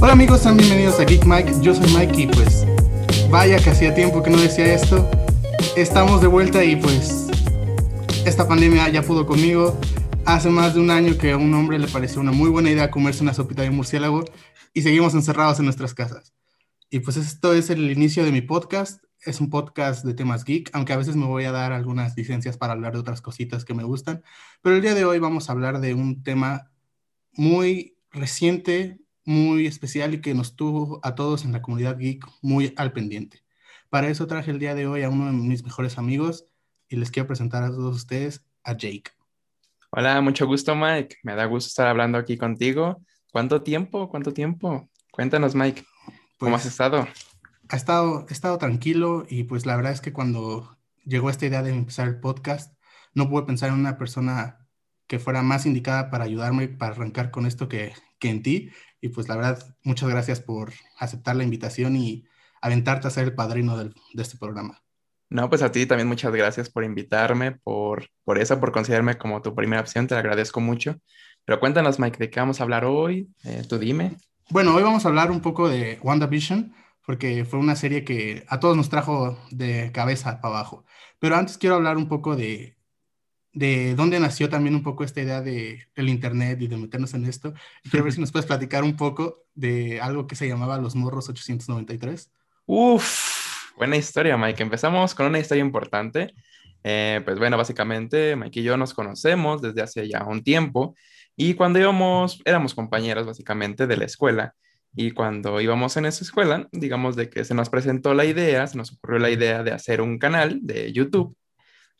Hola amigos, sean bienvenidos a Geek Mike. Yo soy Mike y pues vaya que hacía tiempo que no decía esto. Estamos de vuelta y pues esta pandemia ya pudo conmigo. Hace más de un año que a un hombre le pareció una muy buena idea comerse una sopita de murciélago y seguimos encerrados en nuestras casas. Y pues esto es el inicio de mi podcast. Es un podcast de temas geek, aunque a veces me voy a dar algunas licencias para hablar de otras cositas que me gustan. Pero el día de hoy vamos a hablar de un tema muy reciente, muy especial y que nos tuvo a todos en la comunidad geek muy al pendiente. Para eso traje el día de hoy a uno de mis mejores amigos y les quiero presentar a todos ustedes a Jake. Hola, mucho gusto Mike. Me da gusto estar hablando aquí contigo. ¿Cuánto tiempo? ¿Cuánto tiempo? Cuéntanos Mike. ¿Cómo Pues, has estado? Ha estado, he estado tranquilo y pues la verdad es que cuando llegó esta idea de empezar el podcast, no pude pensar en una persona que fuera más indicada para ayudarme para arrancar con esto que, que en ti. Y pues la verdad, muchas gracias por aceptar la invitación y aventarte a ser el padrino del- de este programa. No, pues a ti también muchas gracias por invitarme, por, por eso, por considerarme como tu primera opción. Te lo agradezco mucho. Pero cuéntanos Mike, ¿de qué vamos a hablar hoy? Eh, tú dime. Bueno, hoy vamos a hablar un poco de WandaVision, porque fue una serie que a todos nos trajo de cabeza para abajo. Pero antes quiero hablar un poco de, de dónde nació también un poco esta idea de, del Internet y de meternos en esto. Quiero ver si nos puedes platicar un poco de algo que se llamaba Los Morros 893. Uf, buena historia Mike. Empezamos con una historia importante. Eh, pues bueno, básicamente Mike y yo nos conocemos desde hace ya un tiempo y cuando íbamos, éramos compañeros básicamente de la escuela y cuando íbamos en esa escuela, digamos de que se nos presentó la idea, se nos ocurrió la idea de hacer un canal de YouTube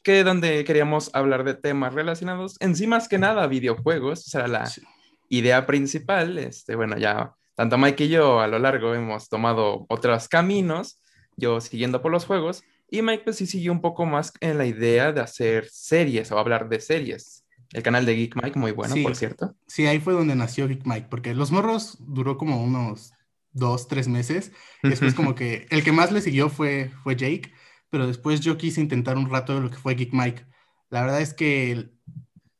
que donde queríamos hablar de temas relacionados en sí más que nada videojuegos, esa era la Sí. idea principal. Este, bueno, ya tanto Mike y yo a lo largo hemos tomado otros caminos, yo siguiendo por los juegos, y Mike pues sí siguió un poco más en la idea de hacer series o hablar de series. El canal de Geek Mike, muy bueno, Sí. por cierto. Sí, ahí fue donde nació Geek Mike, porque Los Morros duró como unos dos, tres meses. Y después como que el que más le siguió fue, fue Jake, pero después yo quise intentar un rato de lo que fue Geek Mike. La verdad es que el-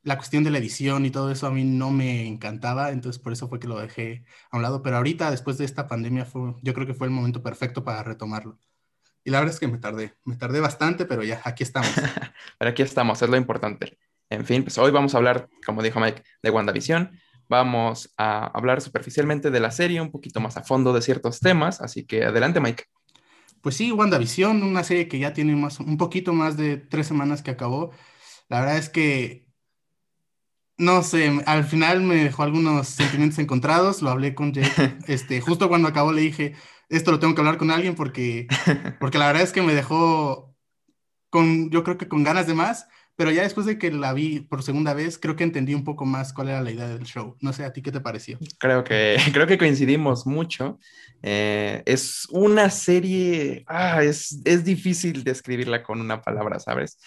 la cuestión de la edición y todo eso a mí no me encantaba, entonces por eso fue que lo dejé a un lado. Pero ahorita, después de esta pandemia, fue, yo creo que fue el momento perfecto para retomarlo. Y la verdad es que me tardé, me tardé bastante, pero ya, aquí estamos. Pero aquí estamos, es lo importante. En fin, pues hoy vamos a hablar, como dijo Mike, de WandaVision. Vamos a hablar superficialmente de la serie, un poquito más a fondo de ciertos temas, así que adelante Mike. Pues sí, WandaVision, una serie que ya tiene más, un poquito más de tres semanas que acabó. La verdad es que, no sé, al final me dejó algunos sentimientos encontrados. Lo hablé con Jake. Este, justo cuando acabó le dije, esto lo tengo que hablar con alguien porque, porque la verdad es que me dejó con, yo creo que con ganas de más. Pero ya después de que la vi por segunda vez, creo que entendí un poco más cuál era la idea del show. No sé, ¿a ti qué te pareció? Creo que, creo que coincidimos mucho. Eh, es una serie, ah, es, es difícil describirla con una palabra, ¿sabes?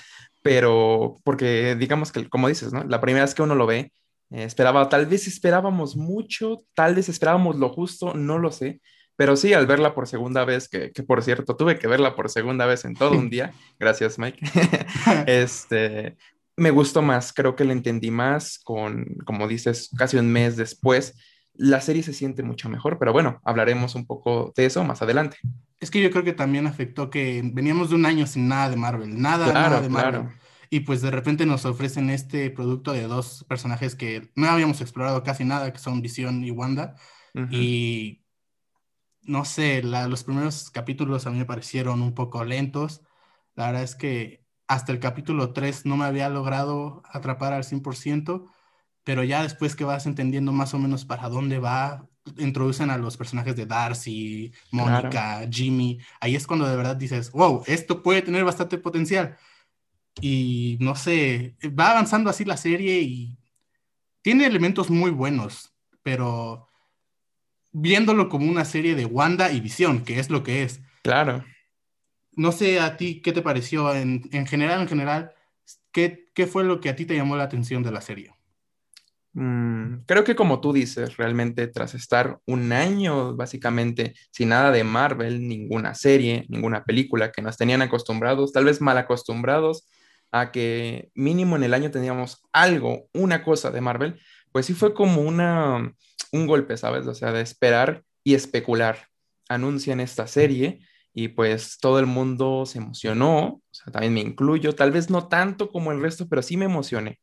Pero porque digamos que, como dices, ¿no? La primera vez que uno lo ve, eh, esperaba, tal vez esperábamos mucho, tal vez esperábamos lo justo, no lo sé. Pero sí, al verla por segunda vez, que, que por cierto, tuve que verla por segunda vez en todo un día, gracias Mike, este, me gustó más, creo que la entendí más con, como dices, casi un mes después. La serie se siente mucho mejor, pero bueno, hablaremos un poco de eso más adelante. Es que yo creo que también afectó que veníamos de un año sin nada de Marvel, nada, Claro, nada de Marvel. claro. Y pues de repente nos ofrecen este producto de dos personajes que no habíamos explorado casi nada, que son Visión y Wanda. Y no sé, la- los primeros capítulos a mí me parecieron un poco lentos. La verdad es que hasta el capítulo 3 no me había logrado atrapar al 100%, pero ya después que vas entendiendo más o menos para dónde va, introducen a los personajes de Darcy, Mónica, Jimmy. Ahí es cuando de verdad dices, wow, esto puede tener bastante potencial. Y no sé, va avanzando así la serie y tiene elementos muy buenos, pero viéndolo como una serie de Wanda y Visión, que es lo que es. Claro. No sé a ti qué te pareció en, en general, en general, ¿qué, ¿qué fue lo que a ti te llamó la atención de la serie? Mm, creo que como tú dices, realmente tras estar un año básicamente sin nada de Marvel, ninguna serie, ninguna película que nos tenían acostumbrados, tal vez mal acostumbrados a que mínimo en el año teníamos algo, una cosa de Marvel, pues sí fue como una, un golpe, ¿sabes? O sea, de esperar y especular. Anuncian esta serie y pues todo el mundo se emocionó, o sea, también me incluyo, tal vez no tanto como el resto, pero sí me emocioné.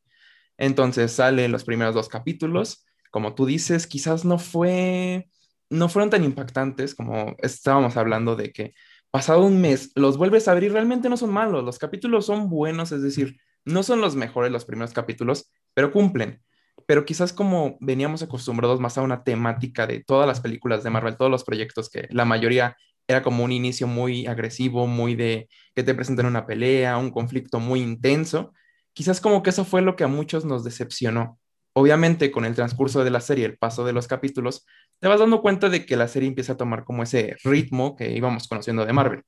Entonces salen los primeros dos capítulos. Como tú dices, quizás no fue, no fueron tan impactantes como estábamos hablando de que pasado un mes los vuelves a abrir, realmente no son malos. Los capítulos son buenos, es decir, no son los mejores los primeros capítulos, pero cumplen. Pero quizás como veníamos acostumbrados más a una temática de todas las películas de Marvel, todos los proyectos que la mayoría era como un inicio muy agresivo, muy de que te presentan una pelea, un conflicto muy intenso quizás como que eso fue lo que a muchos nos decepcionó. Obviamente con el transcurso de la serie, el paso de los capítulos, te vas dando cuenta de que la serie empieza a tomar como ese ritmo que íbamos conociendo de Marvel.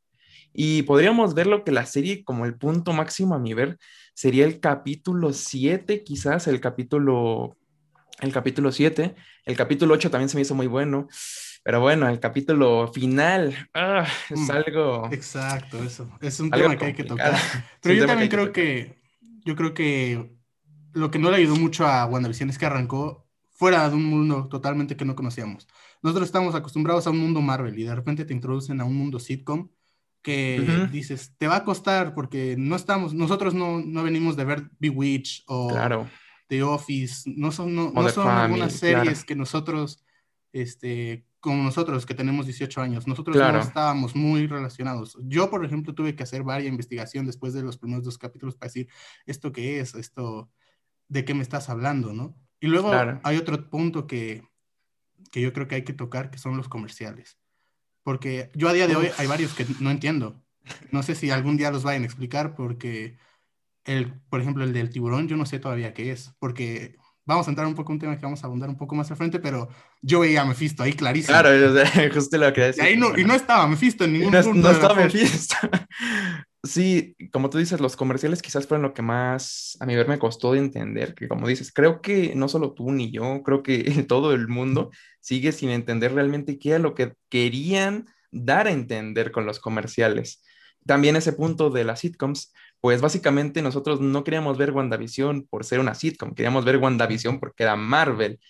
Y podríamos verlo que la serie como el punto máximo a mi ver sería el capítulo 7, quizás el capítulo el capítulo 7, el capítulo 8 también se me hizo muy bueno, pero bueno, el capítulo final ah, es mm, algo... Exacto, eso, es un tema que hay que tocar. Pero yo también creo que yo creo que lo que no le ayudó mucho a WandaVision es que arrancó fuera de un mundo totalmente que no conocíamos. Nosotros estamos acostumbrados a un mundo Marvel y de repente te introducen a un mundo sitcom que dices, te va a costar porque no estamos, nosotros no, no venimos de ver Bewitch o The Office, no son, no, son algunas series que nosotros este, como nosotros que tenemos 18 años, nosotros no estábamos muy relacionados. Yo, por ejemplo, tuve que hacer varias investigación después de los primeros dos capítulos para decir, ¿esto qué es? ¿Esto de qué me estás hablando? ¿no? Y luego hay otro punto que, que yo creo que hay que tocar, que son los comerciales. Porque yo a día de hoy hay varios que no entiendo. No sé si algún día los vayan a explicar porque, el, por ejemplo, el del tiburón, yo no sé todavía qué es. Porque vamos a entrar un poco en un tema que vamos a abundar un poco más al frente, pero yo veía a Mephisto ahí clarísimo. Claro, justo lo que decía. Y, ahí no, y no estaba Mephisto en ningún no, punto. No estaba Mephisto. Sí, como tú dices, los comerciales quizás fueron lo que más a mi ver me costó de entender, que como dices, creo que no solo tú ni yo, creo que todo el mundo sigue sin entender realmente qué era lo que querían dar a entender con los comerciales. También ese punto de las sitcoms, pues básicamente nosotros no queríamos ver WandaVision por ser una sitcom, queríamos ver WandaVision porque era Marvel.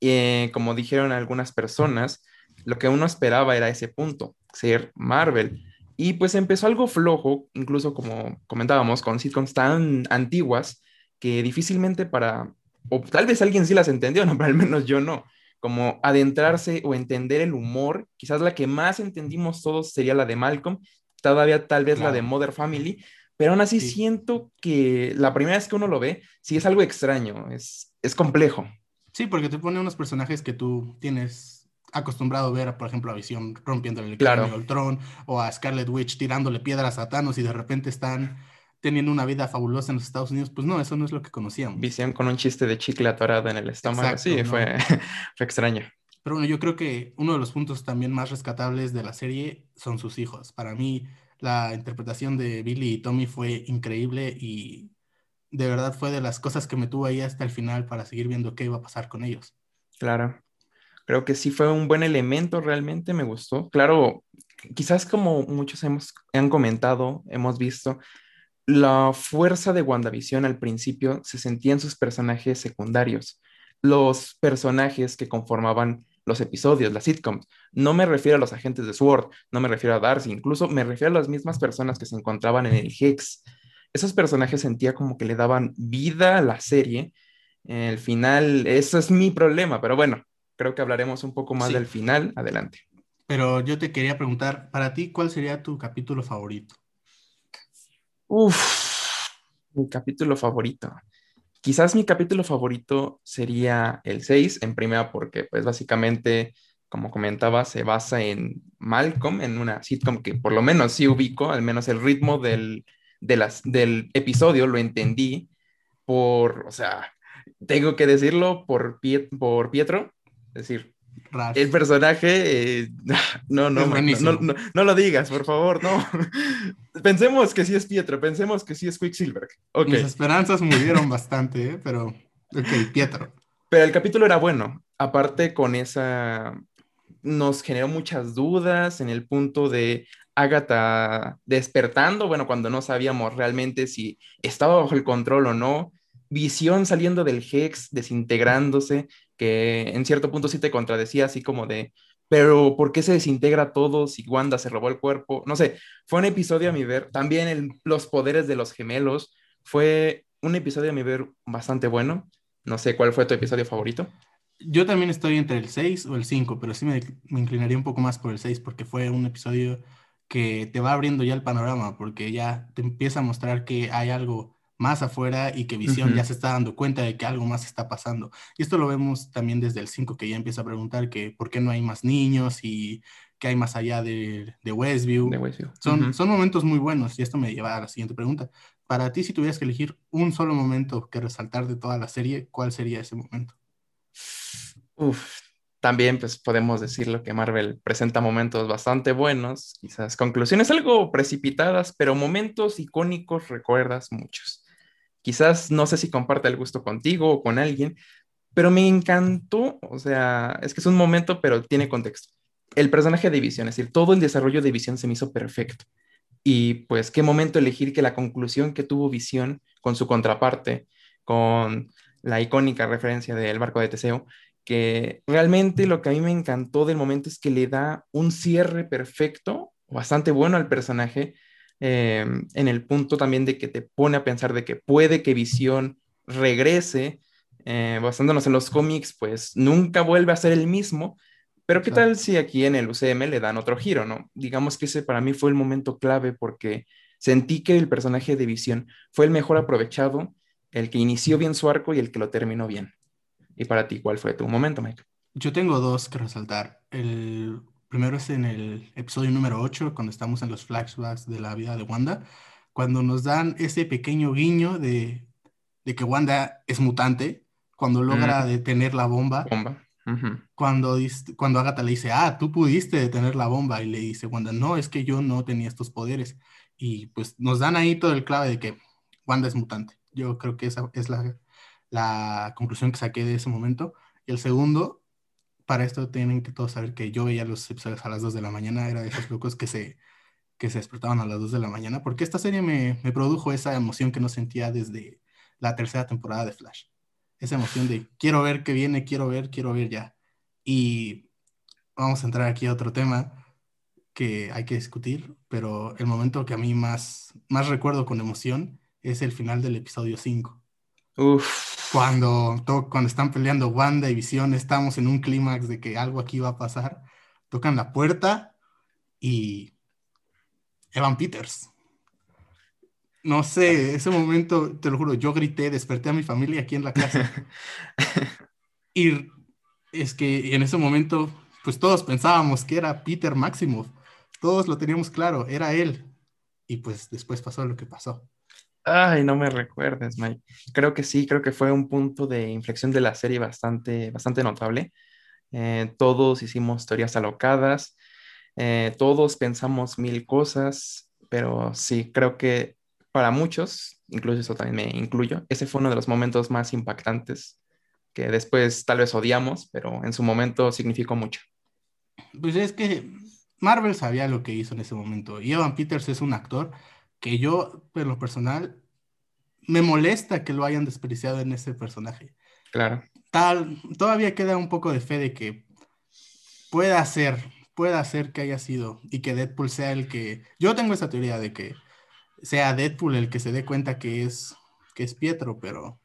Eh, como dijeron algunas personas, lo que uno esperaba era ese punto, ser Marvel. Y pues empezó algo flojo, incluso como comentábamos, con sitcoms tan antiguas que difícilmente para, o tal vez alguien sí las entendió, no, pero al menos yo no, como adentrarse o entender el humor, quizás la que más entendimos todos sería la de Malcolm, todavía tal vez la de Mother Family, pero aún así siento que la primera vez que uno lo ve, sí es algo extraño, es, es complejo. Sí, porque te pone unos personajes que tú tienes acostumbrado a ver, por ejemplo, a Visión rompiendo el claro. Ultron, o a Scarlet Witch tirándole piedras a Thanos y de repente están teniendo una vida fabulosa en los Estados Unidos, pues no, eso no es lo que conocíamos. Visión con un chiste de chicle atorado en el estómago, sí, fue, fue extraño. Pero bueno, yo creo que uno de los puntos también más rescatables de la serie son sus hijos. Para mí, la interpretación de Billy y Tommy fue increíble y de verdad fue de las cosas que me tuvo ahí hasta el final para seguir viendo qué iba a pasar con ellos. Claro, creo que sí fue un buen elemento, realmente me gustó. Claro, quizás como muchos hemos, han comentado, hemos visto, la fuerza de WandaVision al principio se sentía en sus personajes secundarios. Los personajes que conformaban los episodios, las sitcoms. No me refiero a los agentes de SWORD, no me refiero a Darcy, incluso me refiero a las mismas personas que se encontraban en el Hex. Esos personajes sentía como que le daban vida a la serie. El final, eso es mi problema, pero bueno, creo que hablaremos un poco más del final. Adelante. Pero yo te quería preguntar, para ti, ¿cuál sería tu capítulo favorito? Uf, mi capítulo favorito. Quizás mi capítulo favorito sería el 6, en primera porque pues básicamente, como comentaba, se basa en Malcolm, en una sitcom que por lo menos sí ubico, al menos el ritmo del, del episodio lo entendí por, o sea, tengo que decirlo por, por Pietro, es decir, el personaje, eh, no, no, no, no, lo digas, por favor, no. pensemos que sí es Pietro, pensemos que sí es Quicksilver. Okay. Mis esperanzas murieron bastante, ¿eh? pero, ok, Pietro. Pero el capítulo era bueno. Aparte con esa, nos generó muchas dudas en el punto de Agatha despertando, bueno, cuando no sabíamos realmente si estaba bajo el control o no. Visión saliendo del Hex, desintegrándose, que en cierto punto sí te contradecía, así como de, pero ¿por qué se desintegra todo si Wanda se robó el cuerpo? No sé, fue un episodio a mi ver, también los poderes de los gemelos, fue un episodio a mi ver bastante bueno. No sé cuál fue tu episodio favorito. Yo también estoy entre el 6 o el 5, pero sí me, me, inclinaría un poco más por el 6 porque fue un episodio que te va abriendo ya el panorama, porque ya te empieza a mostrar que hay algo más afuera y que Visión ya se está dando cuenta de que algo más está pasando. Y esto lo vemos también desde el 5, que ya empieza a preguntar que por qué no hay más niños y qué hay más allá de, de Westview. Son, son momentos muy buenos y esto me lleva a la siguiente pregunta. Para ti, si tuvieras que elegir un solo momento que resaltar de toda la serie, ¿cuál sería ese momento? Uf, también pues podemos decirlo que Marvel presenta momentos bastante buenos, quizás conclusiones algo precipitadas, pero momentos icónicos recuerdas muchos. Quizás no sé si comparte el gusto contigo o con alguien, pero me encantó, o sea, es que es un momento, pero tiene contexto. El personaje de Visión, es decir, todo el desarrollo de Visión se me hizo perfecto. Y pues qué momento elegir que la conclusión que tuvo Visión con su contraparte, con la icónica referencia del barco de Teseo, que realmente lo que a mí me encantó del momento es que le da un cierre perfecto, bastante bueno al personaje, eh, en el punto también de que te pone a pensar de que puede que Visión regrese, eh, basándonos en los cómics, pues nunca vuelve a ser el mismo, pero ¿qué tal si aquí en el UCM le dan otro giro, no? Digamos que ese para mí fue el momento clave porque sentí que el personaje de Visión fue el mejor aprovechado, el que inició bien su arco y el que lo terminó bien. Y para ti, ¿cuál fue tu momento, Mike? Yo tengo dos que resaltar. El primero es en el episodio número 8, cuando estamos en los flashbacks de la vida de Wanda, cuando nos dan ese pequeño guiño de, de que Wanda es mutante, cuando logra detener la bomba. Bomba. cuando, cuando Agatha le dice, ah, tú pudiste detener la bomba, y le dice Wanda, no, es que yo no tenía estos poderes. Y pues nos dan ahí todo el clave de que Wanda es mutante. Yo creo que esa es la la conclusión que saqué de ese momento. Y el segundo, para esto tienen que todos saber que yo veía los episodios a las 2 de la mañana, era de esos locos que se, que se despertaban a las 2 de la mañana, porque esta serie me, produjo esa emoción que no sentía desde la tercera temporada de Flash. Esa emoción de quiero ver qué viene, quiero ver, quiero ver ya. Y vamos a entrar aquí a otro tema que hay que discutir, pero el momento que a mí más, más recuerdo con emoción es el final del episodio 5. Cuando, cuando están peleando Wanda y Visión, estamos en un clímax de que algo aquí va a pasar. Tocan la puerta y Evan Peters. No sé, ese momento, te lo juro, yo grité, desperté a mi familia aquí en la casa. y es que en ese momento, pues todos pensábamos que era Peter Maximoff. Todos lo teníamos claro, era él. Y pues después pasó lo que pasó. Ay, no me recuerdes, Mike. Creo que sí, creo que fue un punto de inflexión de la serie bastante, bastante notable. Eh, todos hicimos teorías alocadas, eh, todos pensamos mil cosas, pero sí, creo que para muchos, incluso eso también me incluyo, ese fue uno de los momentos más impactantes que después tal vez odiamos, pero en su momento significó mucho. Pues es que Marvel sabía lo que hizo en ese momento y Evan Peters es un actor que yo, en lo personal, me molesta que lo hayan despreciado en ese personaje. Claro. Tal, todavía queda un poco de fe de que pueda ser, pueda ser que haya sido y que Deadpool sea el que. Yo tengo esa teoría de que sea Deadpool el que se dé cuenta que es, que es Pietro, pero.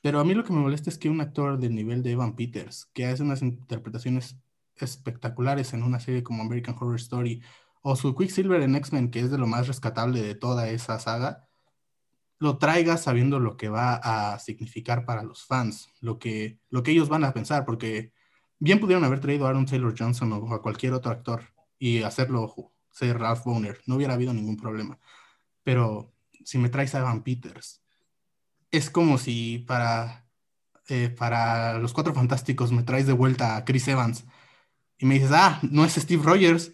Pero a mí lo que me molesta es que un actor del nivel de Evan Peters, que hace unas interpretaciones espectaculares en una serie como American Horror Story o su Quicksilver en X-Men, que es de lo más rescatable de toda esa saga, lo traiga sabiendo lo que va a significar para los fans, lo que, lo que ellos van a pensar, porque bien pudieron haber traído a Aaron Taylor Johnson o a cualquier otro actor y hacerlo ser Ralph Boner, no hubiera habido ningún problema. Pero si me traes a Evan Peters, es como si para, eh, para los Cuatro Fantásticos me traes de vuelta a Chris Evans y me dices, ah, no es Steve Rogers,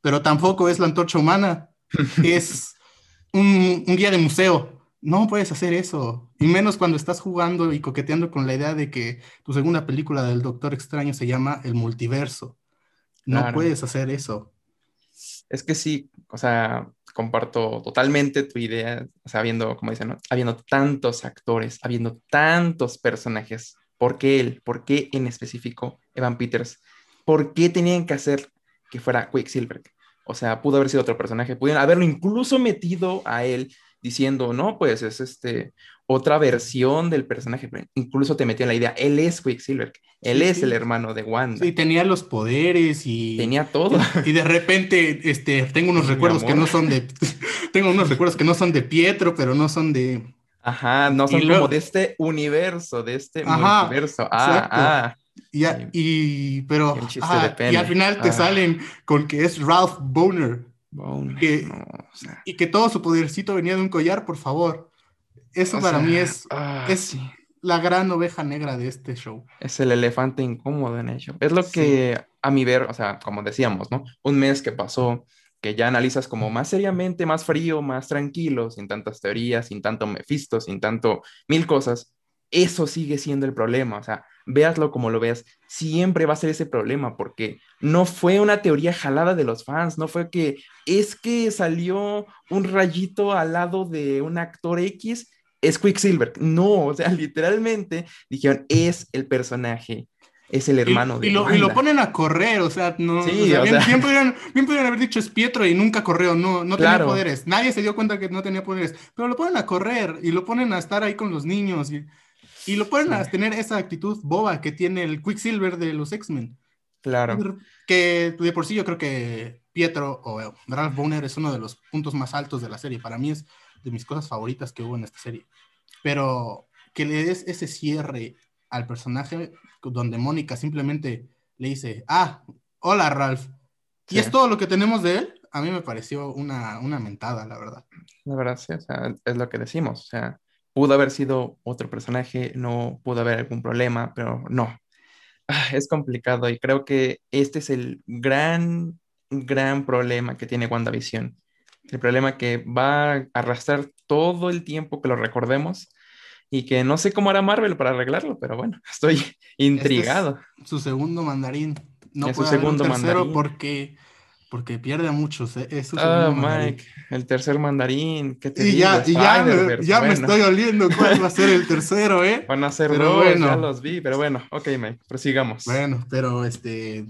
pero tampoco es la antorcha humana, es un, guía de museo. No puedes hacer eso. Y menos cuando estás jugando y coqueteando con la idea de que tu segunda película del Doctor Extraño se llama El Multiverso. No puedes hacer eso. Es que sí, o sea, comparto totalmente tu idea, o sea, habiendo, como dicen, habiendo tantos actores, habiendo tantos personajes, ¿por qué él? ¿Por qué en específico Evan Peters? ¿Por qué tenían que hacer que fuera Quicksilver? O sea, pudo haber sido otro personaje, pudieron haberlo incluso metido a él diciendo, no, pues es este otra versión del personaje, incluso te metió en la idea, él es Quicksilver, él es el hermano de Wanda. Sí, tenía los poderes y... Tenía todo. Y de repente, este, tengo unos recuerdos que no son de... tengo unos recuerdos que no son de Pietro, pero no son de... Ajá, no son como de este universo, de este universo. Ah, ah. Y, y pero y al final te ah. salen con que es Ralph Boner. Y que todo su podercito venía de un collar, por favor. Eso para mí es, ah, es la gran oveja negra de este show. Es el elefante incómodo en ello. Es lo que a mi ver, o sea, como decíamos, ¿no? Un mes que pasó, que ya analizas como más seriamente, más frío, más tranquilo, sin tantas teorías, sin tanto Mephisto, sin tanto mil cosas, eso sigue siendo el problema. O sea, véaslo como lo veas, siempre va a ser ese problema, porque no fue una teoría jalada de los fans, no fue que es que salió un rayito al lado de un actor X, es Quicksilver. No, o sea, literalmente dijeron, es el personaje. Es el hermano de. Y lo, y lo, ponen a correr, o sea, no. Sí, o sea, bien, pudieron, haber dicho es Pietro y nunca corrió, no, no tenía poderes. Nadie se dio cuenta que no tenía poderes, pero lo ponen a correr y lo ponen a estar ahí con los niños. Y, y lo pueden tener esa actitud boba que tiene el Quicksilver de los X-Men. Claro. Que de por sí yo creo que Pietro o Ralph Bonner es uno de los puntos más altos de la serie. Para mí es de mis cosas favoritas que hubo en esta serie. Pero que le des ese cierre al personaje donde Mónica simplemente le dice, ah, hola Ralph. Y es todo lo que tenemos de él. A mí me pareció una, una mentada, la verdad. La verdad, sí, o sea, es lo que decimos. O sea, Pudo haber sido otro personaje, no pudo haber algún problema, pero no. Ah, es complicado y creo que este es el gran, gran problema que tiene WandaVision. El problema que va a arrastrar todo el tiempo que lo recordemos y que no sé cómo hará Marvel para arreglarlo, pero bueno, estoy intrigado. Este su segundo mandarín. No puede su segundo tercero porque porque pierde a muchos. ¿eh? ah, Mike, el tercer mandarín. ¿qué te y ya, y ya, me, ya me, estoy oliendo cuál va a ser el tercero, ¿eh? Van a ser pero dos, bueno. ya los vi, pero bueno, ok, Mike, prosigamos. Bueno, pero este.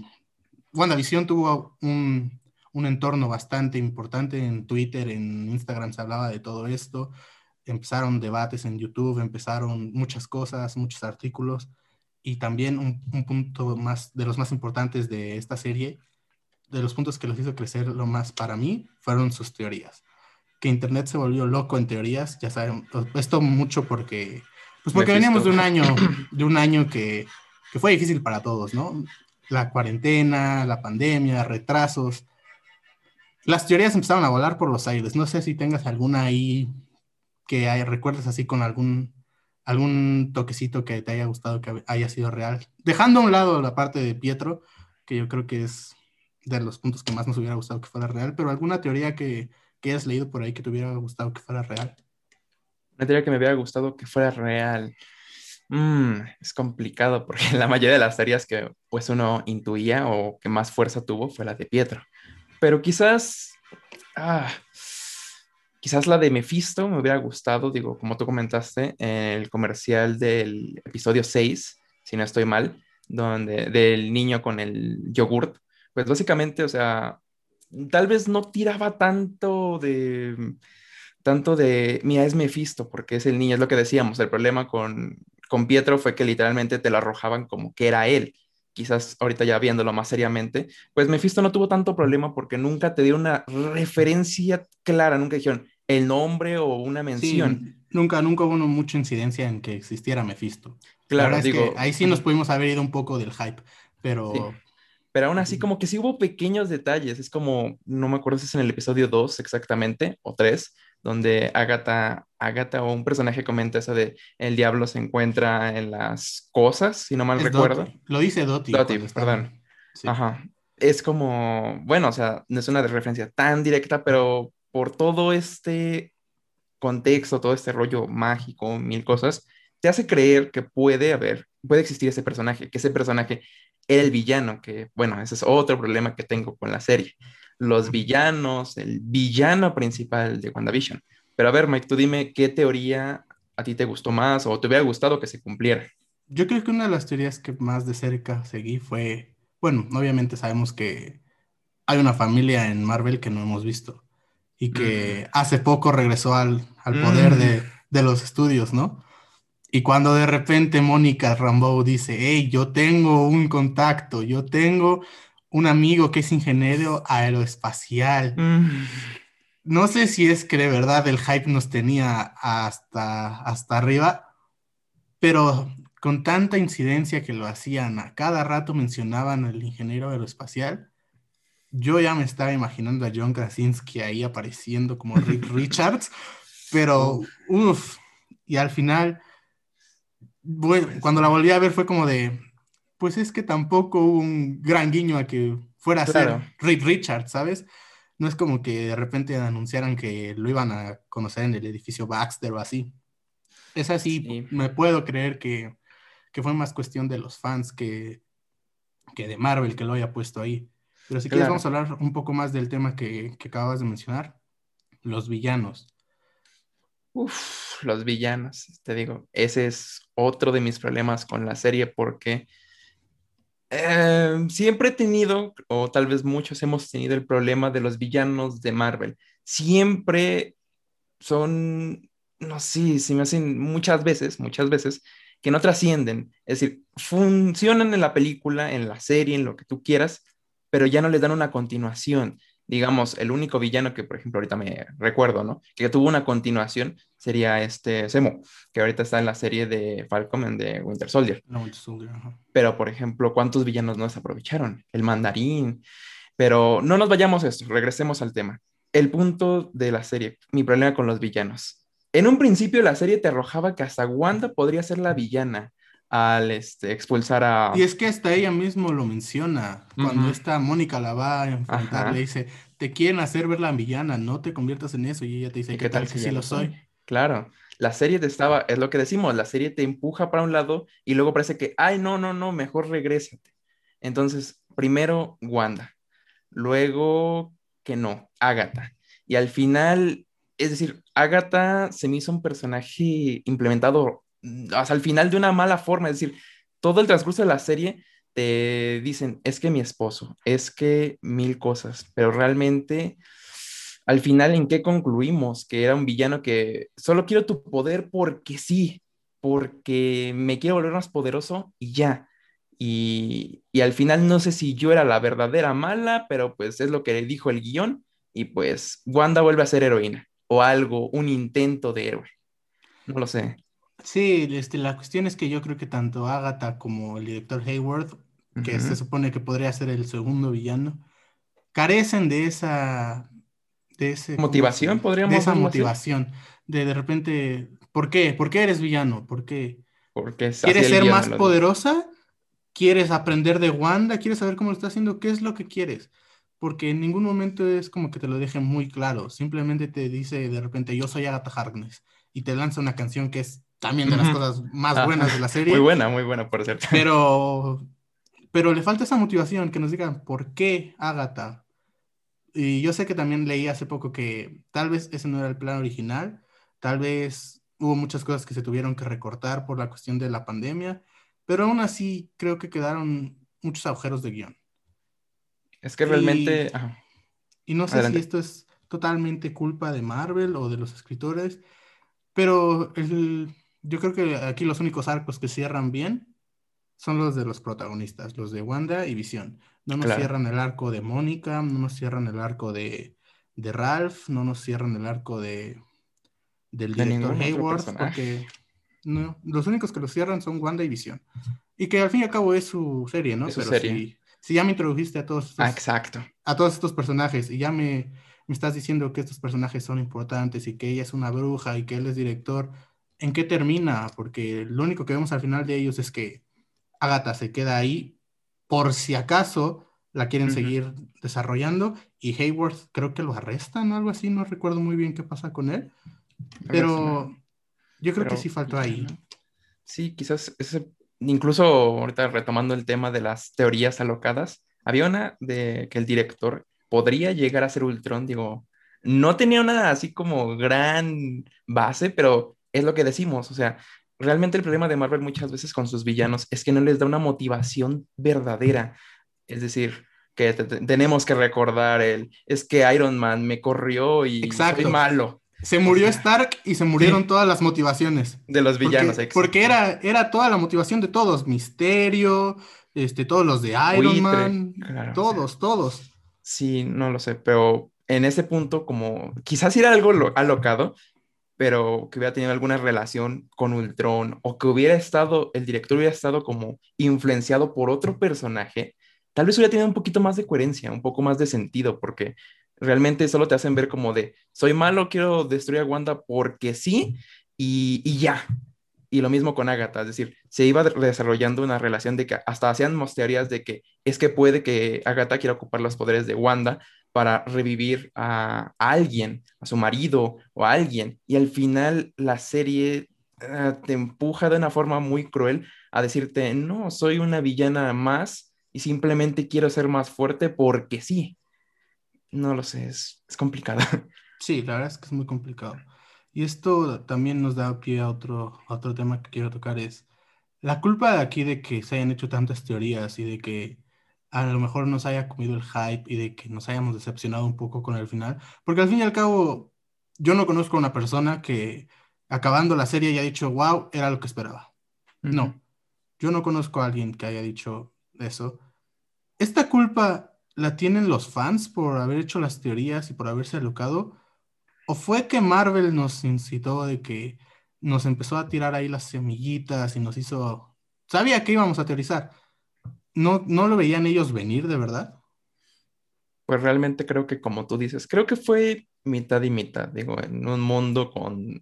WandaVision tuvo un, un entorno bastante importante en Twitter, en Instagram se hablaba de todo esto. Empezaron debates en YouTube, empezaron muchas cosas, muchos artículos. Y también un, un punto más de los más importantes de esta serie de los puntos que los hizo crecer lo más para mí fueron sus teorías. Que Internet se volvió loco en teorías, ya saben, esto mucho porque, pues porque veníamos de un año, de un año que, que fue difícil para todos, ¿no? La cuarentena, la pandemia, retrasos. Las teorías empezaron a volar por los aires. No sé si tengas alguna ahí que hay, recuerdes así con algún, algún toquecito que te haya gustado que haya sido real. Dejando a un lado la parte de Pietro, que yo creo que es de los puntos que más nos hubiera gustado que fuera real, pero alguna teoría que, que hayas leído por ahí que te hubiera gustado que fuera real. Una teoría que me hubiera gustado que fuera real. Mm, es complicado porque la mayoría de las teorías que pues uno intuía o que más fuerza tuvo fue la de Pietro. Pero quizás, ah, quizás la de Mephisto me hubiera gustado, digo, como tú comentaste, el comercial del episodio 6, si no estoy mal, donde del niño con el yogurt, pues básicamente, o sea, tal vez no tiraba tanto de, tanto de, mira, es Mephisto, porque es el niño, es lo que decíamos, el problema con, con Pietro fue que literalmente te lo arrojaban como que era él. Quizás ahorita ya viéndolo más seriamente, pues Mephisto no tuvo tanto problema porque nunca te dio una referencia clara, nunca dijeron el nombre o una mención. nunca, nunca hubo mucha incidencia en que existiera Mephisto. Claro, digo, ahí sí nos pudimos haber ido un poco del hype, pero pero aún así como que sí hubo pequeños detalles, es como, no me acuerdo si es en el episodio 2 exactamente, o 3, donde Agatha, Agatha o un personaje comenta eso de el diablo se encuentra en las cosas, si no mal recuerdo. Lo dice Dottie. Dottie, perdón. Ajá. Es como, bueno, o sea, no es una referencia tan directa, pero por todo este contexto, todo este rollo mágico, mil cosas, te hace creer que puede haber, puede existir ese personaje, que ese personaje era el villano, que bueno, ese es otro problema que tengo con la serie. Los villanos, el villano principal de WandaVision. Pero a ver, Mike, tú dime qué teoría a ti te gustó más o te hubiera gustado que se cumpliera. Yo creo que una de las teorías que más de cerca seguí fue, bueno, obviamente sabemos que hay una familia en Marvel que no hemos visto y que mm. hace poco regresó al, poder mm. de, de, los estudios, ¿no? Y cuando de repente Mónica Rambeau dice, hey, yo tengo un contacto, yo tengo un amigo que es ingeniero aeroespacial. Mm. No sé si es que de verdad el hype nos tenía hasta, hasta arriba, pero con tanta incidencia que lo hacían, a cada rato mencionaban al ingeniero aeroespacial, yo ya me estaba imaginando a John Krasinski ahí apareciendo como Rick Richards, pero uff, y al final bueno, cuando la volví a ver fue como de, pues es que tampoco hubo un gran guiño a que fuera a ser Reed Richards, ¿sabes? No es como que de repente anunciaran que lo iban a conocer en el edificio Baxter o así. Es así, me puedo creer que, fue más cuestión de los fans que, que de Marvel que lo haya puesto ahí. Pero si quieres vamos a hablar un poco más del tema que, que acabas de mencionar, los villanos. Uf, los villanos, te digo, ese es otro de mis problemas con la serie porque em, siempre he tenido, o tal vez muchos hemos tenido el problema de los villanos de Marvel. Siempre son, no sé, se me hacen muchas veces, muchas veces, que no trascienden. Es decir, funcionan en la película, en la serie, en lo que tú quieras, pero ya no les dan una continuación digamos, el único villano que, por ejemplo, ahorita me recuerdo, ¿no? Que tuvo una continuación sería este Semo, que ahorita está en la serie de Falcon de Winter Soldier. Pero, por ejemplo, ¿cuántos villanos no desaprovecharon? El mandarín. Pero no nos vayamos a esto, regresemos al tema. El punto de la serie, mi problema con los villanos. En un principio la serie te arrojaba que hasta Wanda podría ser la villana al este, expulsar a... Y es que hasta ella mismo lo menciona, cuando esta Mónica la va a enfrentar, le dice, te quieren hacer ver la villana, no te conviertas en eso, y ella te dice, ¿qué, tal, que sí lo soy? Claro, la serie te estaba, es lo que decimos, la serie te empuja para un lado y luego parece que, ay, no, no, no, mejor regrésate. Entonces, primero Wanda, luego que no, Agatha. Y al final, es decir, Agatha se me hizo un personaje implementado hasta el final de una mala forma, es decir, todo el transcurso de la serie te dicen, es que mi esposo, es que mil cosas, pero realmente al final en qué concluimos, que era un villano que solo quiero tu poder porque sí, porque me quiero volver más poderoso y ya. Y, y al final no sé si yo era la verdadera mala, pero pues es lo que dijo el guion y pues Wanda vuelve a ser heroína o algo, un intento de héroe. No lo sé. Sí, este, la cuestión es que yo creo que tanto Agatha como el director Hayward, que se supone que podría ser el segundo villano, carecen de esa... De ese, motivación, podríamos De esa motivación. De de repente, ¿por qué? ¿Por qué eres villano? ¿Por qué? Porque ¿Quieres ser más poderosa? ¿Quieres aprender de Wanda? ¿Quieres saber cómo lo está haciendo? ¿Qué es lo que quieres? Porque en ningún momento es como que te lo dejen muy claro. Simplemente te dice de repente, yo soy Agatha Harkness. Y te lanza una canción que es también de las cosas más buenas de la serie. Muy buena, muy buena, por cierto. Pero, pero le falta esa motivación, que nos digan por qué Agatha. Y yo sé que también leí hace poco que tal vez ese no era el plan original, tal vez hubo muchas cosas que se tuvieron que recortar por la cuestión de la pandemia, pero aún así creo que quedaron muchos agujeros de guion. Es que realmente... Y, no sé si esto es totalmente culpa de Marvel o de los escritores, pero el, yo creo que aquí los únicos arcos que cierran bien son los de los protagonistas, los de Wanda y Visión. No nos cierran el arco de Mónica, no nos cierran el arco de, de, Ralph, no nos cierran el arco de del director Hayward, porque no, los únicos que lo cierran son Wanda y Visión. Y que al fin y al cabo es su serie, ¿no? Pero Si, si, ya me introdujiste a todos estos, ah, exacto. a todos estos personajes y ya me, me estás diciendo que estos personajes son importantes y que ella es una bruja y que él es director, en qué termina, porque lo único que vemos al final de ellos es que Agatha se queda ahí por si acaso la quieren seguir desarrollando y Hayward creo que lo arrestan o algo así, no recuerdo muy bien qué pasa con él, Pero yo creo que sí faltó ahí. Sí, quizás ese, incluso ahorita retomando el tema de las teorías alocadas, había una de que el director podría llegar a ser Ultron, digo, no tenía una así como gran base, pero es lo que decimos, o sea, realmente el problema de Marvel muchas veces con sus villanos es que no les da una motivación verdadera, es decir, que tenemos que recordar el, es que Iron Man me corrió y Exacto. soy malo. Se murió Stark y se murieron todas las motivaciones. De los villanos, porque, porque era, era toda la motivación de todos, Misterio, este, todos los de Iron Man, todos, todos. Sí, no lo sé, pero en ese punto, como quizás era algo alocado, pero que hubiera tenido alguna relación con Ultron o que hubiera estado, el director hubiera estado como influenciado por otro personaje, tal vez hubiera tenido un poquito más de coherencia, un poco más de sentido, porque realmente solo te hacen ver como de, soy malo, quiero destruir a Wanda porque sí, y, y ya. Y lo mismo con Agatha, es decir, se iba desarrollando una relación de que hasta hacían teorías de que es que puede que Agatha quiera ocupar los poderes de Wanda para revivir a, alguien, a su marido o a alguien. Y al final la serie eh, te empuja de una forma muy cruel a decirte, no, soy una villana más y simplemente quiero ser más fuerte porque sí. No lo sé, es, es complicado. Sí, la verdad es que es muy complicado. Y esto también nos da pie a otro, otro tema que quiero tocar, es la culpa de aquí de que se hayan hecho tantas teorías y de que a lo mejor nos haya comido el hype y de que nos hayamos decepcionado un poco con el final, porque al fin y al cabo yo no conozco a una persona que acabando la serie haya dicho, wow, era lo que esperaba. No, yo no conozco a alguien que haya dicho eso. Esta culpa la tienen los fans por haber hecho las teorías y por haberse alocado ¿O fue que Marvel nos incitó de que nos empezó a tirar ahí las semillitas y nos hizo... Sabía que íbamos a teorizar. ¿No, no lo veían ellos venir de verdad? Pues realmente creo que como tú dices, creo que fue mitad y mitad, digo, en un mundo con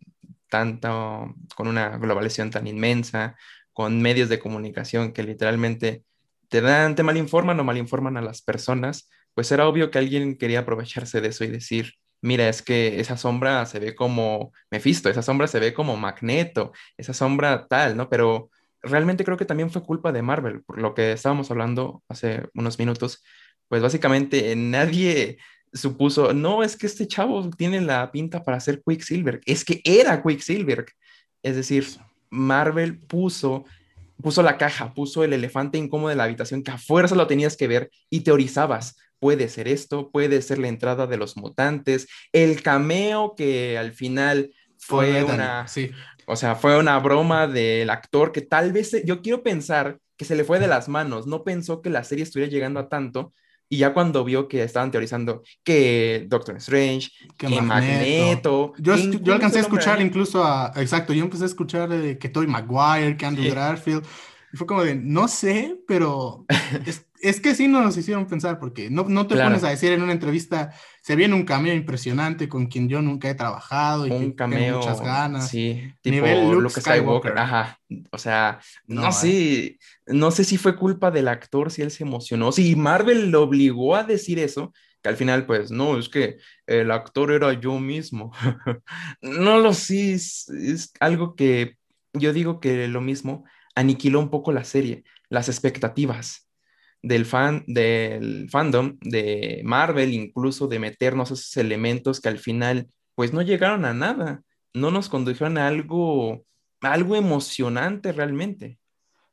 tanto, con una globalización tan inmensa, con medios de comunicación que literalmente te dan, te malinforman o malinforman a las personas, pues era obvio que alguien quería aprovecharse de eso y decir, mira, es que esa sombra se ve como Mephisto, esa sombra se ve como Magneto, esa sombra tal, ¿no? Pero realmente creo que también fue culpa de Marvel, por lo que estábamos hablando hace unos minutos, pues básicamente nadie supuso, no, es que este chavo tiene la pinta para ser Quicksilver, es que era Quicksilver. Es decir, Marvel puso puso la caja, puso el elefante incómodo de la habitación que a fuerza lo tenías que ver y teorizabas puede ser esto, puede ser la entrada de los mutantes, el cameo que al final fue una, sí. O sea, fue una broma del actor que tal vez, yo quiero pensar que se le fue de las manos, no pensó que la serie estuviera llegando a tanto, y ya cuando vio que estaban teorizando que Doctor Strange, que, Magneto. yo, alcancé a escuchar incluso a. Exacto, yo empecé a escuchar que Tobey Maguire, que Andrew Garfield. Y fue como de, no sé, pero es que sí nos hicieron pensar, porque no, no te pones a decir en una entrevista, se viene un cameo impresionante con quien yo nunca he trabajado y un que cameo, tengo muchas ganas. Sí, tipo Nivel Luke, Skywalker. Ajá. O sea, no, sé, eh. no sé si fue culpa del actor, si él se emocionó, si Marvel lo obligó a decir eso, que al final, pues, no, es que el actor era yo mismo. no lo sé, es, es algo que yo digo que lo mismo aniquiló un poco la serie, las expectativas del fan, del fandom de Marvel, incluso de meternos esos elementos que al final, pues no llegaron a nada, no nos condujeron a algo, algo emocionante realmente.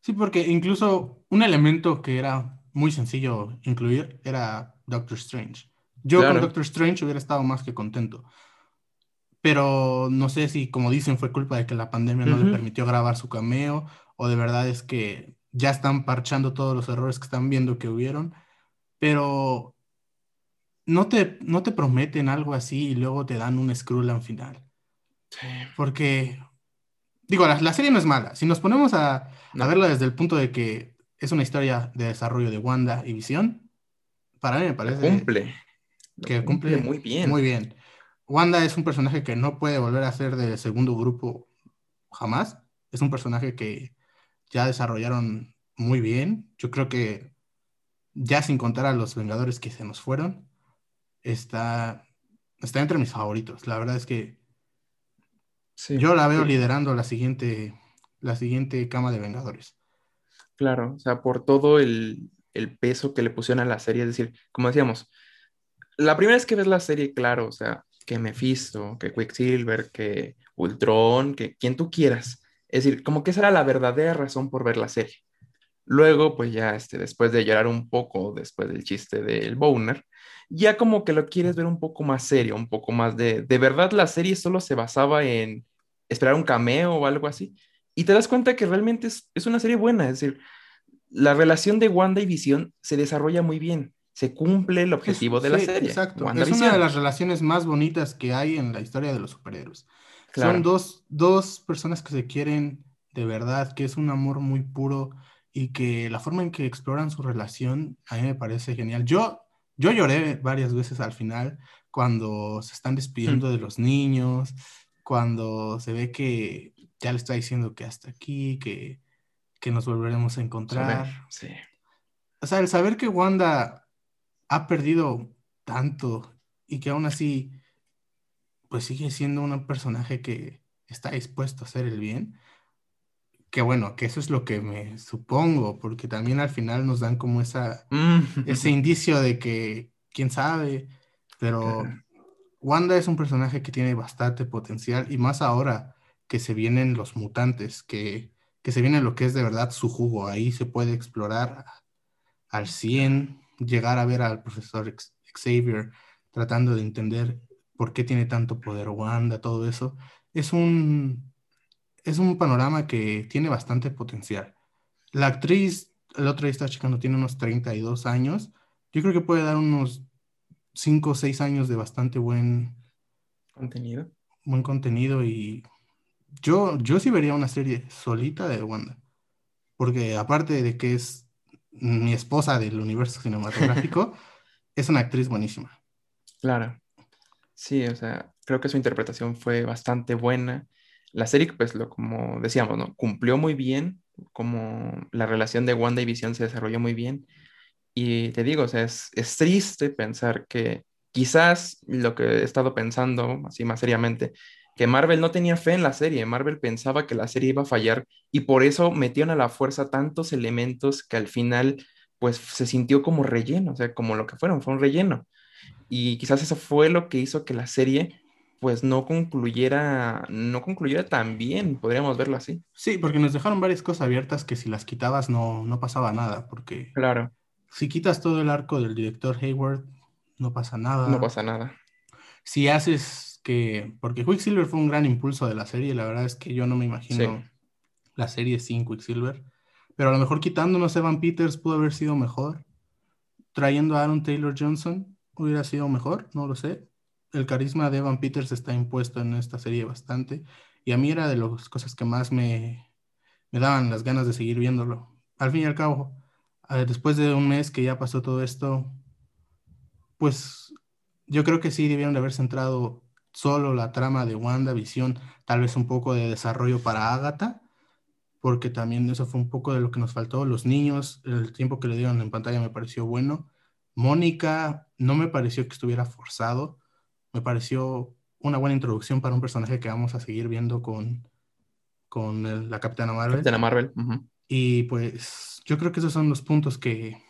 Sí, porque incluso un elemento que era muy sencillo incluir era Doctor Strange. Yo con Doctor Strange hubiera estado más que contento. Pero no sé si, como dicen, fue culpa de que la pandemia no le permitió grabar su cameo o de verdad es que ya están parchando todos los errores que están viendo que hubieron, pero no te, no te prometen algo así y luego te dan un Skrull final. Sí. Porque, digo, la, serie no es mala. Si nos ponemos a, verla desde el punto de que es una historia de desarrollo de Wanda y Visión, para mí me parece... Cumple. Que cumple, muy bien. Muy bien. Wanda es un personaje que no puede volver a ser de segundo grupo jamás. Es un personaje que ya desarrollaron muy bien. Yo creo que ya sin contar a los Vengadores que se nos fueron, está, está entre mis favoritos. La verdad es que Yo la veo liderando la siguiente, la siguiente cama de Vengadores. Claro, o sea, por todo el, el peso que le pusieron a la serie, es decir, como decíamos, la primera vez que ves la serie, claro, o sea, que Mephisto, que Quicksilver, que Ultron, que quien tú quieras. Es decir, como que esa era la verdadera razón por ver la serie. Luego, pues ya este, después de llorar un poco, después del chiste del Boner, ya como que lo quieres ver un poco más serio, un poco más de... De verdad, la serie solo se basaba en esperar un cameo o algo así. Y te das cuenta que realmente es, es una serie buena, es decir, la relación de Wanda y Visión se desarrolla muy bien se cumple el objetivo de la serie. Exacto. Es una de las relaciones más bonitas que hay en la historia de los superhéroes. Son dos, dos personas que se quieren de verdad, que es un amor muy puro y que la forma en que exploran su relación a mí me parece genial. Yo, yo lloré varias veces al final cuando se están despidiendo de los niños, cuando se ve que ya le está diciendo que hasta aquí, que, que nos volveremos a encontrar. Sí. O sea, el saber que Wanda ha perdido tanto y que aún así, pues sigue siendo un personaje que está dispuesto a hacer el bien. Que bueno, que eso es lo que me supongo, porque también al final nos dan como esa, mm. ese indicio de que, quién sabe, pero Wanda es un personaje que tiene bastante potencial y más ahora que se vienen los mutantes, que, que se viene lo que es de verdad su jugo, ahí se puede explorar al 100 llegar a ver al profesor Xavier tratando de entender por qué tiene tanto poder Wanda, todo eso, es un, es un panorama que tiene bastante potencial. La actriz, el otro día estaba checando, tiene unos 32 años. Yo creo que puede dar unos 5 o 6 años de bastante buen contenido. Buen contenido y yo, yo sí vería una serie solita de Wanda. Porque aparte de que es mi esposa del universo cinematográfico, es una actriz buenísima. Claro. Sí, o sea, creo que su interpretación fue bastante buena. La serie, pues, lo, como decíamos, ¿no? Cumplió muy bien, como la relación de Wanda y Visión se desarrolló muy bien. Y te digo, o sea, es, es triste pensar que quizás lo que he estado pensando, así más seriamente, que Marvel no tenía fe en la serie, Marvel pensaba que la serie iba a fallar y por eso metieron a la fuerza tantos elementos que al final pues se sintió como relleno, o sea, como lo que fueron, fue un relleno. Y quizás eso fue lo que hizo que la serie pues no concluyera, no concluyera tan bien, podríamos verlo así. Sí, porque nos dejaron varias cosas abiertas que si las quitabas no, no pasaba nada, porque claro. si quitas todo el arco del director Hayward, no pasa nada. No pasa nada. Si haces que, porque Quicksilver fue un gran impulso de la serie, la verdad es que yo no me imagino la serie sin Quicksilver, pero a lo mejor quitándonos Evan Peters pudo haber sido mejor, trayendo a Aaron Taylor Johnson hubiera sido mejor, no lo sé. El carisma de Evan Peters está impuesto en esta serie bastante y a mí era de las cosas que más me, me daban las ganas de seguir viéndolo. Al fin y al cabo, después de un mes que ya pasó todo esto, pues yo creo que sí debieron de haber centrado solo la trama de WandaVision, tal vez un poco de desarrollo para Agatha, porque también eso fue un poco de lo que nos faltó. Los niños, el tiempo que le dieron en pantalla me pareció bueno. Mónica no me pareció que estuviera forzado, me pareció una buena introducción para un personaje que vamos a seguir viendo con, con la Capitana Marvel. Capitana Marvel. Y pues yo creo que esos son los puntos que,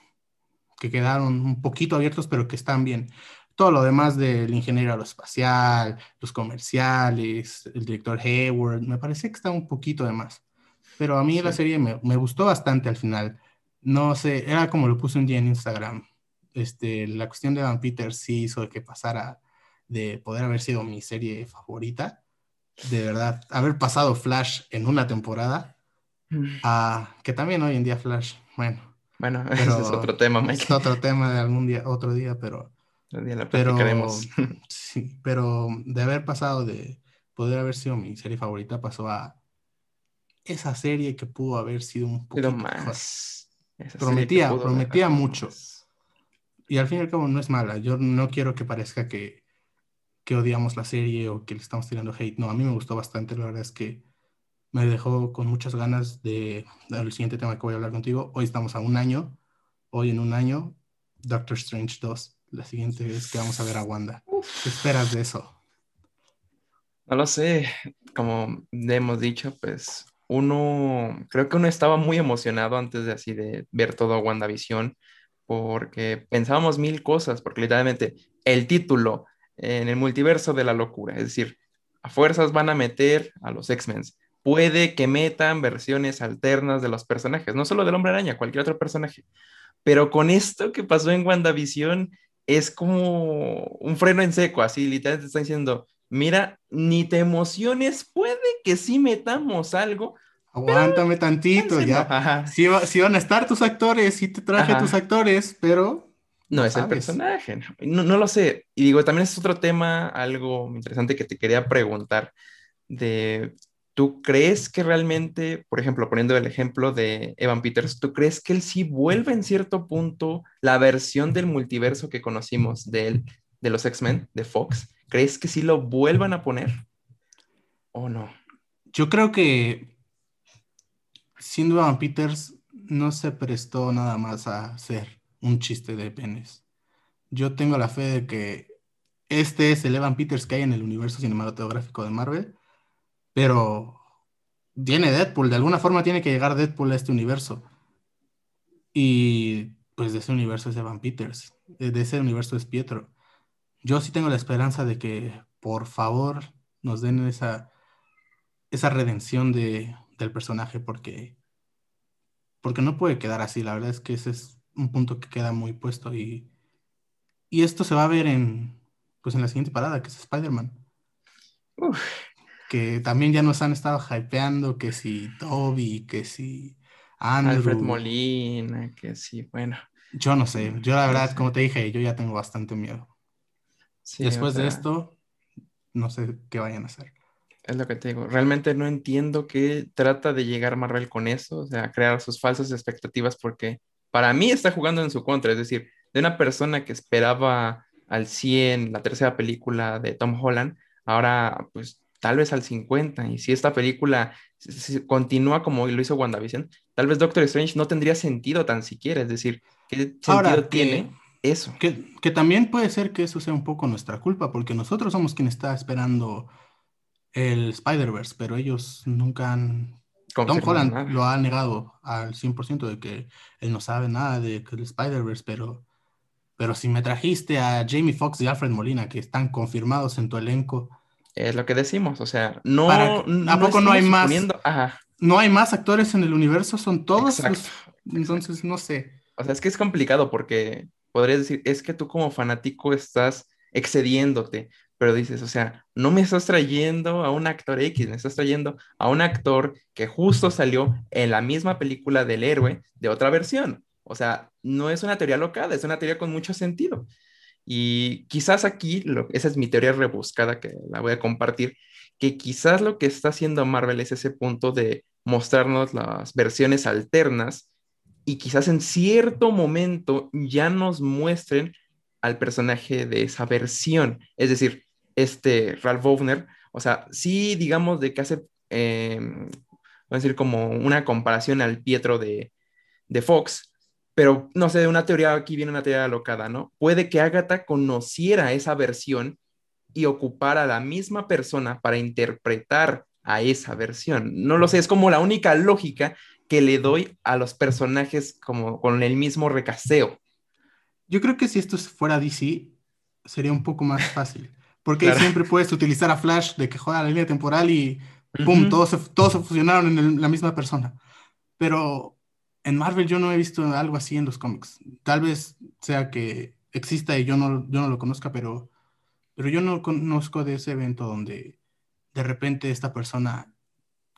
que quedaron un poquito abiertos, pero que están bien todo lo demás del ingeniero aeroespacial, los comerciales, el director Hayward, me parece que está un poquito de más. Pero a mí la serie me, me, gustó bastante al final. No sé, era como lo puse un día en Instagram. Este, la cuestión de Van Peter sí hizo que pasara de poder haber sido mi serie favorita. De verdad, haber pasado Flash en una temporada mm. a que también hoy en día Flash, bueno. Bueno, ese es otro tema, Mike. Es otro tema de algún día, otro día, pero pero, sí, pero de haber pasado de poder haber sido mi serie favorita, pasó a esa serie que pudo haber sido un poquito más. Prometía, prometía mucho. Y al fin y al cabo no es mala. Yo no quiero que parezca que, que odiamos la serie o que le estamos tirando hate. No, a mí me gustó bastante. La verdad es que me dejó con muchas ganas de, del siguiente tema que voy a hablar contigo. Hoy estamos a un año. Hoy en un año, Doctor Strange 2 la siguiente vez que vamos a ver a Wanda. ¿Qué esperas de eso? No lo sé, como hemos dicho, pues uno, creo que uno estaba muy emocionado antes de así de ver todo WandaVision, porque pensábamos mil cosas, porque literalmente el título en el multiverso de la locura, es decir, a fuerzas van a meter a los X-Men. Puede que metan versiones alternas de los personajes, no solo del hombre araña, cualquier otro personaje. Pero con esto que pasó en WandaVision es como un freno en seco, así literalmente te están diciendo, mira, ni te emociones, puede que sí metamos algo. Aguántame tantito, ya. Si, van a estar tus actores, sí te traje tus actores, pero... No, es el personaje, no, no, lo sé. Y digo, también es otro tema, algo interesante que te quería preguntar, de, ¿tú crees que realmente, por ejemplo, poniendo el ejemplo de Evan Peters, ¿tú crees que él sí vuelve en cierto punto la versión del multiverso que conocimos de él, de los X-Men, de Fox? ¿Crees que sí lo vuelvan a poner? ¿O no? Yo creo que siendo Evan Peters no se prestó nada más a hacer un chiste de penes. Yo tengo la fe de que este es el Evan Peters que hay en el universo cinematográfico de Marvel, pero viene Deadpool, de alguna forma tiene que llegar Deadpool a este universo. Y pues de ese universo es Evan Peters, de ese universo es Pietro yo sí tengo la esperanza de que por favor nos den esa, esa redención de, del personaje porque, porque no puede quedar así. La verdad es que ese es un punto que queda muy puesto y, y esto se va a ver en, pues en la siguiente parada, que es Spider-Man. Que también ya nos han estado hypeando, que si Toby, que si Andrew. Alfred Molina, que si, bueno. Yo no sé, yo la verdad, como te dije, yo ya tengo bastante miedo. Después de esto, no sé qué vayan a hacer. Es lo que te digo. Realmente no entiendo qué trata de llegar Marvel con eso, o sea, crear sus falsas expectativas, porque para mí está jugando en su contra. Es decir, de una persona que esperaba al 100 la tercera película de Tom Holland, ahora pues tal vez al 50. Y si esta película continúa como lo hizo WandaVision, tal vez Doctor Strange no tendría sentido tan siquiera. Es decir, ¿qué sentido tiene? Eso. Que, que, también puede ser que eso sea un poco nuestra culpa, porque nosotros somos quien está esperando el Spider-Verse, pero ellos nunca han... Tom Holland lo ha negado al 100% de que él no sabe nada de el Spider-Verse, pero, pero si me trajiste a Jamie Foxx y Alfred Molina, que están confirmados en tu elenco... Es lo que decimos, o sea, no... ¿A poco no hay más? No hay más actores en el universo, son todos... entonces, no sé. O sea, es que es complicado porque podrías decir, es que tú como fanático estás excediéndote, pero dices, o sea, no me estás trayendo a un actor X, me estás trayendo a un actor que justo salió en la misma película del héroe de otra versión. O sea, no es una teoría locada, es una teoría con mucho sentido. Y quizás aquí, esa es mi teoría rebuscada que la voy a compartir, que quizás lo que está haciendo Marvel es ese punto de mostrarnos las versiones alternas y quizás en cierto momento ya nos muestren al personaje de esa versión. Es decir, este Ralph Wagner, o sea, sí digamos de que hace, eh, a decir, como una comparación al Pietro de, de Fox, pero no sé, una teoría, aquí viene una teoría alocada, ¿no? Puede que Agatha conociera esa versión y ocupara a la misma persona para interpretar a esa versión. No lo sé, es como la única lógica que le doy a los personajes como con el mismo recaseo. Yo creo que si esto fuera DC, sería un poco más fácil. Porque siempre puedes utilizar a Flash de que juega la línea temporal y ¡pum! todos, se, todos se fusionaron en la misma persona. Pero en Marvel yo no he visto algo así en los cómics. Tal vez sea que exista y yo no, yo no lo conozca, pero, pero yo no conozco de ese evento donde de repente esta persona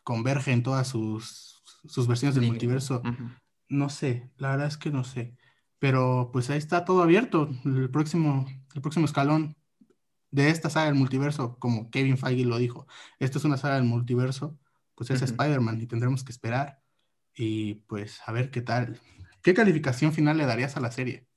converge en todas sus sus versiones del multiverso. No sé, la verdad es que no sé. Pero pues ahí está todo abierto. El próximo, el próximo escalón de esta saga del multiverso, como Kevin Feige lo dijo, esto es una saga del multiverso, pues es Spider-Man y tendremos que esperar. Y pues a ver qué tal. ¿Qué calificación final le darías a la serie?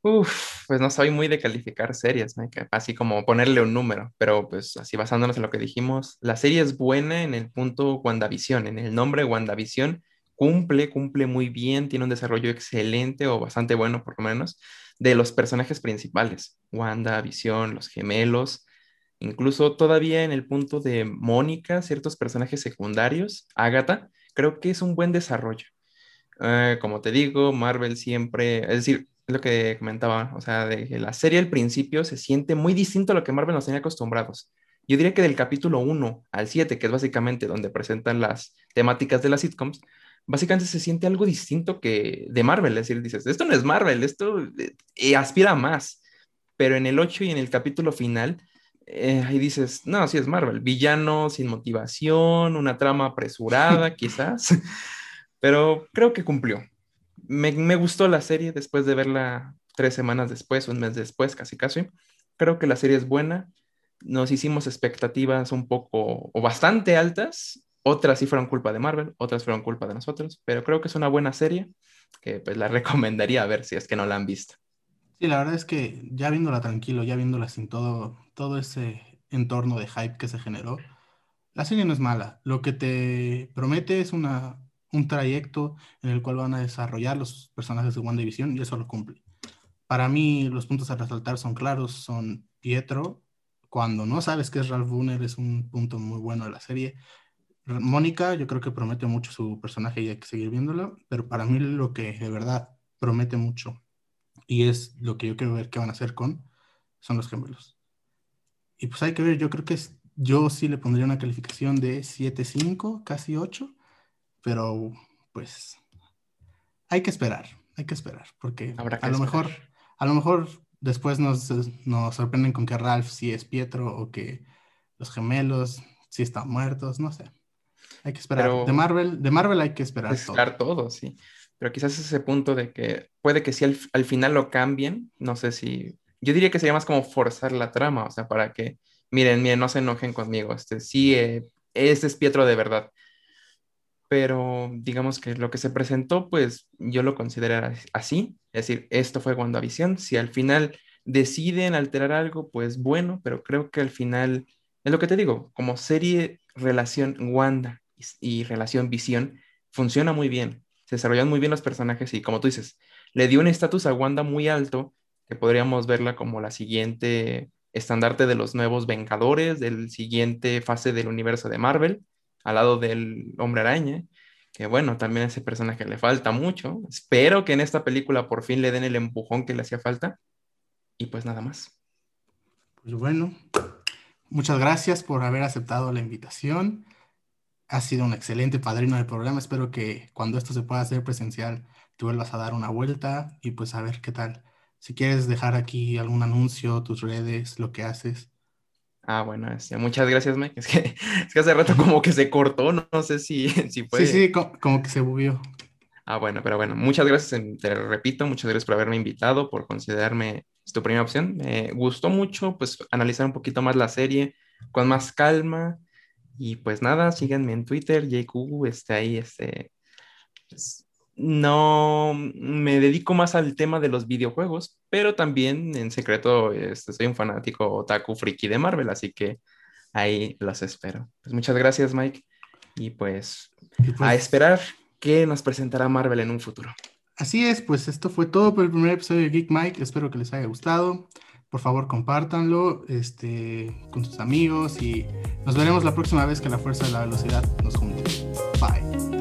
Uf, pues no soy muy de calificar series, así como ponerle un número, pero pues así basándonos en lo que dijimos, la serie es buena en el punto WandaVision, en el nombre WandaVision, cumple, cumple muy bien, tiene un desarrollo excelente o bastante bueno por lo menos de los personajes principales, WandaVision, los gemelos, Incluso todavía en el punto de Mónica, ciertos personajes secundarios, Agatha, creo que es un buen desarrollo. Eh, como te digo, Marvel siempre, es decir, lo que comentaba, o sea, de la serie al principio se siente muy distinto a lo que Marvel nos tenía acostumbrados. Yo diría que del capítulo 1 al 7, que es básicamente donde presentan las temáticas de las sitcoms, básicamente se siente algo distinto que de Marvel, es decir, dices, esto no es Marvel, esto eh, aspira a más, pero en el 8 y en el capítulo final eh, ahí dices, no, sí es Marvel, villano sin motivación, una trama apresurada quizás, pero creo que cumplió. Me, gustó la serie después de verla tres semanas después, un mes después, casi casi. Creo que la serie es buena. Nos hicimos expectativas un poco o bastante altas. Otras sí fueron culpa de Marvel, otras fueron culpa de nosotros, pero creo que es una buena serie que pues la recomendaría ver si es que no la han visto. Sí, la verdad es que ya viéndola tranquilo, ya viéndola sin todo, todo ese entorno de hype que se generó, la serie no es mala. Lo que te promete es una, un trayecto en el cual van a desarrollar los personajes de WandaVision y eso lo cumple. Para mí, los puntos a resaltar son claros, son Pietro, cuando no sabes que es Ralph Boone, es un punto muy bueno de la serie. Mónica, yo creo que promete mucho su personaje y hay que seguir viéndolo, pero para mí lo que de verdad promete mucho y es lo que yo quiero ver qué van a hacer con, son los gemelos. Y pues hay que ver, yo creo que es, yo sí le pondría una calificación de 7.5, casi 8, pero pues hay que esperar, hay que esperar, porque a lo mejor, a lo mejor después nos, nos sorprenden con que Ralph sí es Pietro o que los gemelos sí están muertos, no sé. Hay que esperar. de Marvel, de Marvel hay que esperar. Esperar todo sí pero quizás ese punto de que puede que si al, final lo cambien, no sé si, yo diría que sería más como forzar la trama, o sea, para que, miren, miren, no se enojen conmigo, este sí, eh, este es Pietro de verdad, pero digamos que lo que se presentó, pues yo lo considero así, es decir, esto fue WandaVision, si al final deciden alterar algo, pues bueno, pero creo que al final, es lo que te digo, como serie relación Wanda y, relación Visión, funciona muy bien se desarrollan muy bien los personajes y como tú dices, le dio un estatus a Wanda muy alto, que podríamos verla como la siguiente estandarte de los nuevos Vengadores, del siguiente fase del universo de Marvel, al lado del Hombre Araña, que bueno, también a ese personaje le falta mucho. Espero que en esta película por fin le den el empujón que le hacía falta. Y pues nada más. Pues bueno, muchas gracias por haber aceptado la invitación. Has sido un excelente padrino del programa. Espero que cuando esto se pueda hacer presencial, te vuelvas a dar una vuelta y pues a ver qué tal. Si quieres dejar aquí algún anuncio, tus redes, lo que haces. Ah, bueno, este, muchas gracias, Mike. Es que, es que hace rato como que se cortó, no, sé si, si fue. Sí, sí, como, que se bugueó. Ah, bueno, pero bueno, muchas gracias, te repito, muchas gracias por haberme invitado, por considerarme tu primera opción. Me gustó mucho, pues, analizar un poquito más la serie con más calma y pues nada, síganme en Twitter, JQ, este, ahí, este, pues, no me dedico más al tema de los videojuegos, pero también en secreto este, soy un fanático otaku friki de Marvel, así que ahí los espero. Pues muchas gracias, Mike, y pues, a pues esperar que nos presentará Marvel en un futuro. Así es, pues esto fue todo por el primer episodio de Geek Mike, espero que les haya gustado por favor compártanlo este, con sus amigos y nos veremos la próxima vez que la fuerza de la velocidad nos junte. Bye.